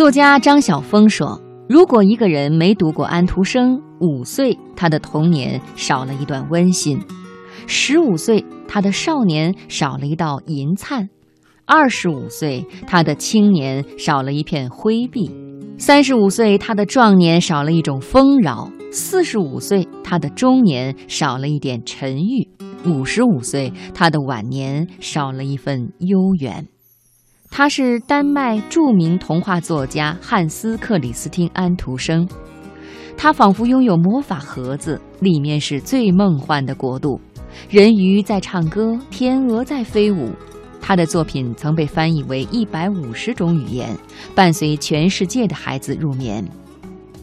作家张晓峰说：“如果一个人没读过安徒生，五岁他的童年少了一段温馨；十五岁他的少年少了一道银灿；二十五岁他的青年少了一片灰碧；三十五岁他的壮年少了一种丰饶；四十五岁他的中年少了一点沉郁；五十五岁他的晚年少了一份悠远。”他是丹麦著名童话作家汉斯·克里斯汀·安徒生，他仿佛拥有魔法盒子，里面是最梦幻的国度，人鱼在唱歌，天鹅在飞舞。他的作品曾被翻译为一百五十种语言，伴随全世界的孩子入眠。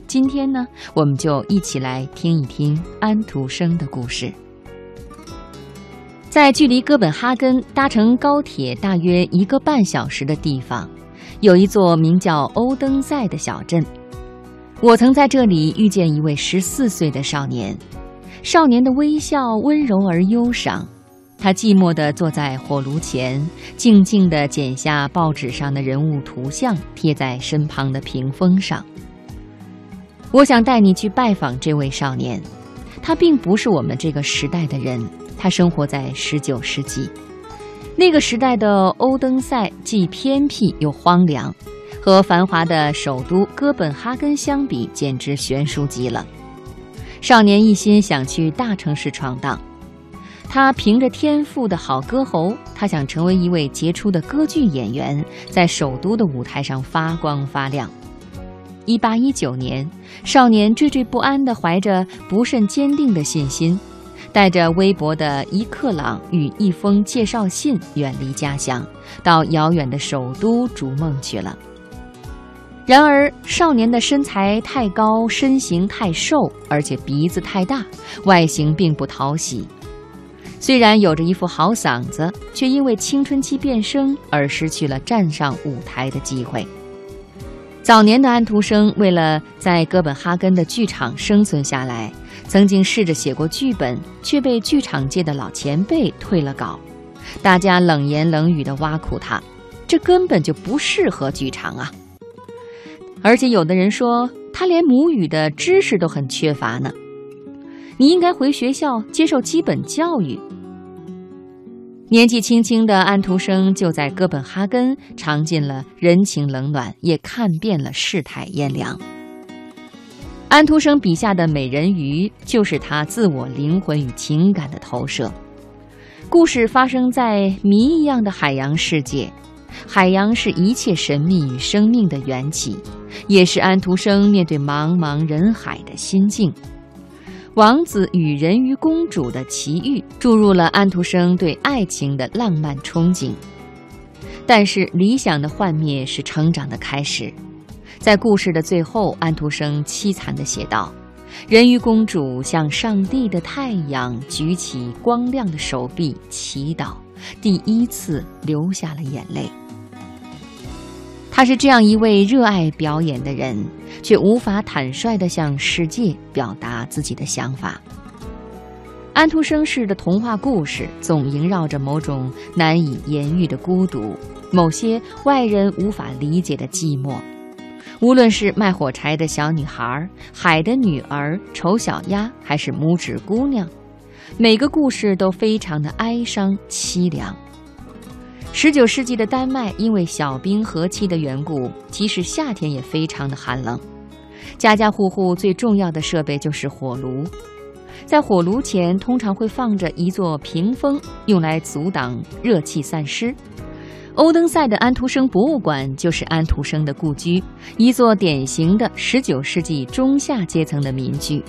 今天呢，我们就一起来听一听安徒生的故事。在距离哥本哈根搭乘高铁大约一个半小时的地方，有一座名叫欧登塞的小镇。我曾在这里遇见一位十四岁的少年，少年的微笑温柔而忧伤。他寂寞地坐在火炉前，静静地剪下报纸上的人物图像，贴在身旁的屏风上。我想带你去拜访这位少年，他并不是我们这个时代的人。他生活在十九世纪，那个时代的欧登塞既偏僻又荒凉，和繁华的首都哥本哈根相比，简直悬殊极了。少年一心想去大城市闯荡，他凭着天赋的好歌喉，他想成为一位杰出的歌剧演员，在首都的舞台上发光发亮。一八一九年，少年惴惴不安地怀着不甚坚定的信心。带着微薄的一克朗与一封介绍信，远离家乡，到遥远的首都逐梦去了。然而，少年的身材太高，身形太瘦，而且鼻子太大，外形并不讨喜。虽然有着一副好嗓子，却因为青春期变声而失去了站上舞台的机会。早年的安徒生为了在哥本哈根的剧场生存下来。曾经试着写过剧本，却被剧场界的老前辈退了稿，大家冷言冷语地挖苦他，这根本就不适合剧场啊！而且有的人说他连母语的知识都很缺乏呢。你应该回学校接受基本教育。年纪轻轻的安徒生就在哥本哈根尝尽了人情冷暖，也看遍了世态炎凉。安徒生笔下的美人鱼就是他自我灵魂与情感的投射。故事发生在谜一样的海洋世界，海洋是一切神秘与生命的缘起，也是安徒生面对茫茫人海的心境。王子与人鱼公主的奇遇注入了安徒生对爱情的浪漫憧憬。但是理想的幻灭是成长的开始。在故事的最后，安徒生凄惨地写道：“人鱼公主向上帝的太阳举起光亮的手臂祈祷，第一次流下了眼泪。”他是这样一位热爱表演的人，却无法坦率地向世界表达自己的想法。安徒生式的童话故事总萦绕着某种难以言喻的孤独，某些外人无法理解的寂寞。无论是卖火柴的小女孩、海的女儿、丑小鸭，还是拇指姑娘，每个故事都非常的哀伤凄凉。十九世纪的丹麦因为小冰河期的缘故，即使夏天也非常的寒冷。家家户户最重要的设备就是火炉，在火炉前通常会放着一座屏风，用来阻挡热气散失。欧登塞的安徒生博物馆就是安徒生的故居，一座典型的19世纪中下阶层的民居。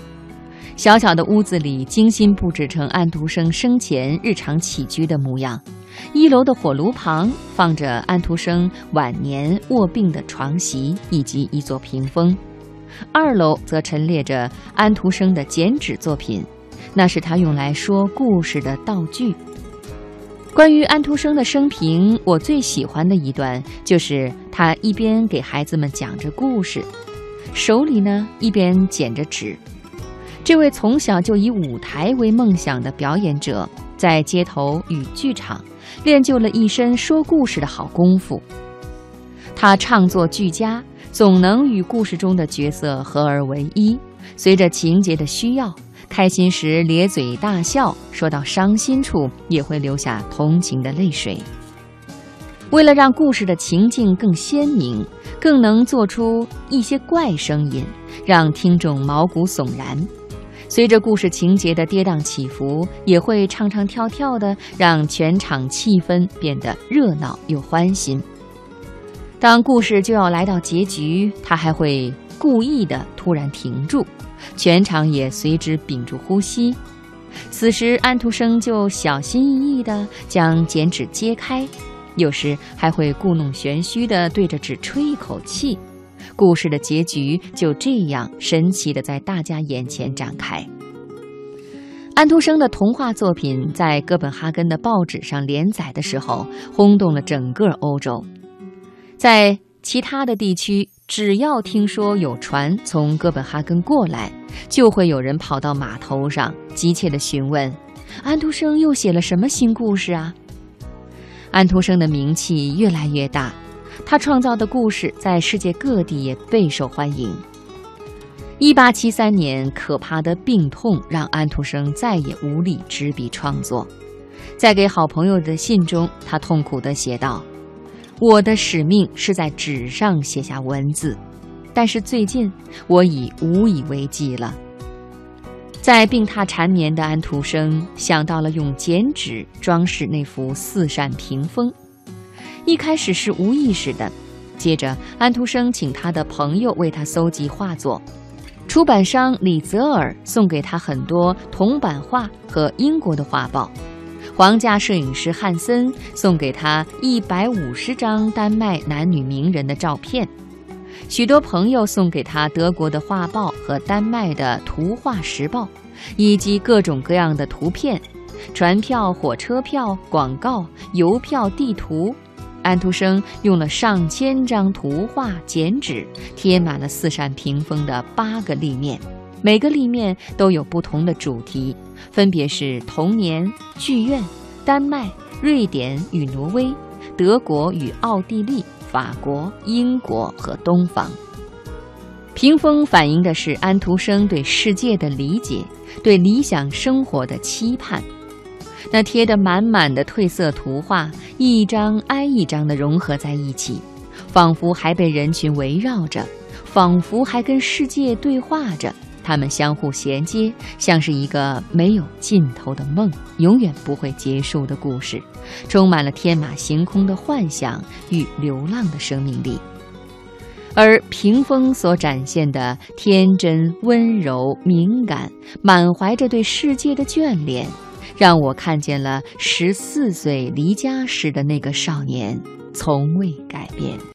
小小的屋子里精心布置成安徒生生前日常起居的模样。一楼的火炉旁放着安徒生晚年卧病的床席以及一座屏风，二楼则陈列着安徒生的剪纸作品，那是他用来说故事的道具。关于安徒生的生平，我最喜欢的一段就是他一边给孩子们讲着故事，手里呢一边剪着纸。这位从小就以舞台为梦想的表演者，在街头与剧场练就了一身说故事的好功夫。他唱作俱佳，总能与故事中的角色合而为一。随着情节的需要，开心时咧嘴大笑，说到伤心处也会流下同情的泪水。为了让故事的情境更鲜明，更能做出一些怪声音，让听众毛骨悚然。随着故事情节的跌宕起伏，也会唱唱跳跳的，让全场气氛变得热闹又欢欣。当故事就要来到结局，他还会故意的突然停住，全场也随之屏住呼吸。此时，安徒生就小心翼翼地将剪纸揭开。有时还会故弄玄虚地对着纸吹一口气，故事的结局就这样神奇地在大家眼前展开。安徒生的童话作品在哥本哈根的报纸上连载的时候，轰动了整个欧洲。在其他的地区，只要听说有船从哥本哈根过来，就会有人跑到码头上，急切地询问：安徒生又写了什么新故事啊？安徒生的名气越来越大，他创造的故事在世界各地也备受欢迎。一八七三年，可怕的病痛让安徒生再也无力执笔创作。在给好朋友的信中，他痛苦地写道：“我的使命是在纸上写下文字，但是最近我已无以为继了。”在病榻缠绵的安徒生想到了用剪纸装饰那幅四扇屏风，一开始是无意识的。接着，安徒生请他的朋友为他搜集画作，出版商李泽尔送给他很多铜版画和英国的画报，皇家摄影师汉森送给他一百五十张丹麦男女名人的照片。许多朋友送给他德国的画报和丹麦的图画时报，以及各种各样的图片、船票、火车票、广告、邮票、地图。安徒生用了上千张图画剪纸，贴满了四扇屏风的八个立面，每个立面都有不同的主题，分别是童年、剧院、丹麦、瑞典与挪威、德国与奥地利。法国、英国和东方，屏风反映的是安徒生对世界的理解，对理想生活的期盼。那贴得满满的褪色图画，一张挨一张的融合在一起，仿佛还被人群围绕着，仿佛还跟世界对话着。它们相互衔接，像是一个没有尽头的梦，永远不会结束的故事，充满了天马行空的幻想与流浪的生命力。而屏风所展现的天真、温柔、敏感，满怀着对世界的眷恋，让我看见了十四岁离家时的那个少年，从未改变。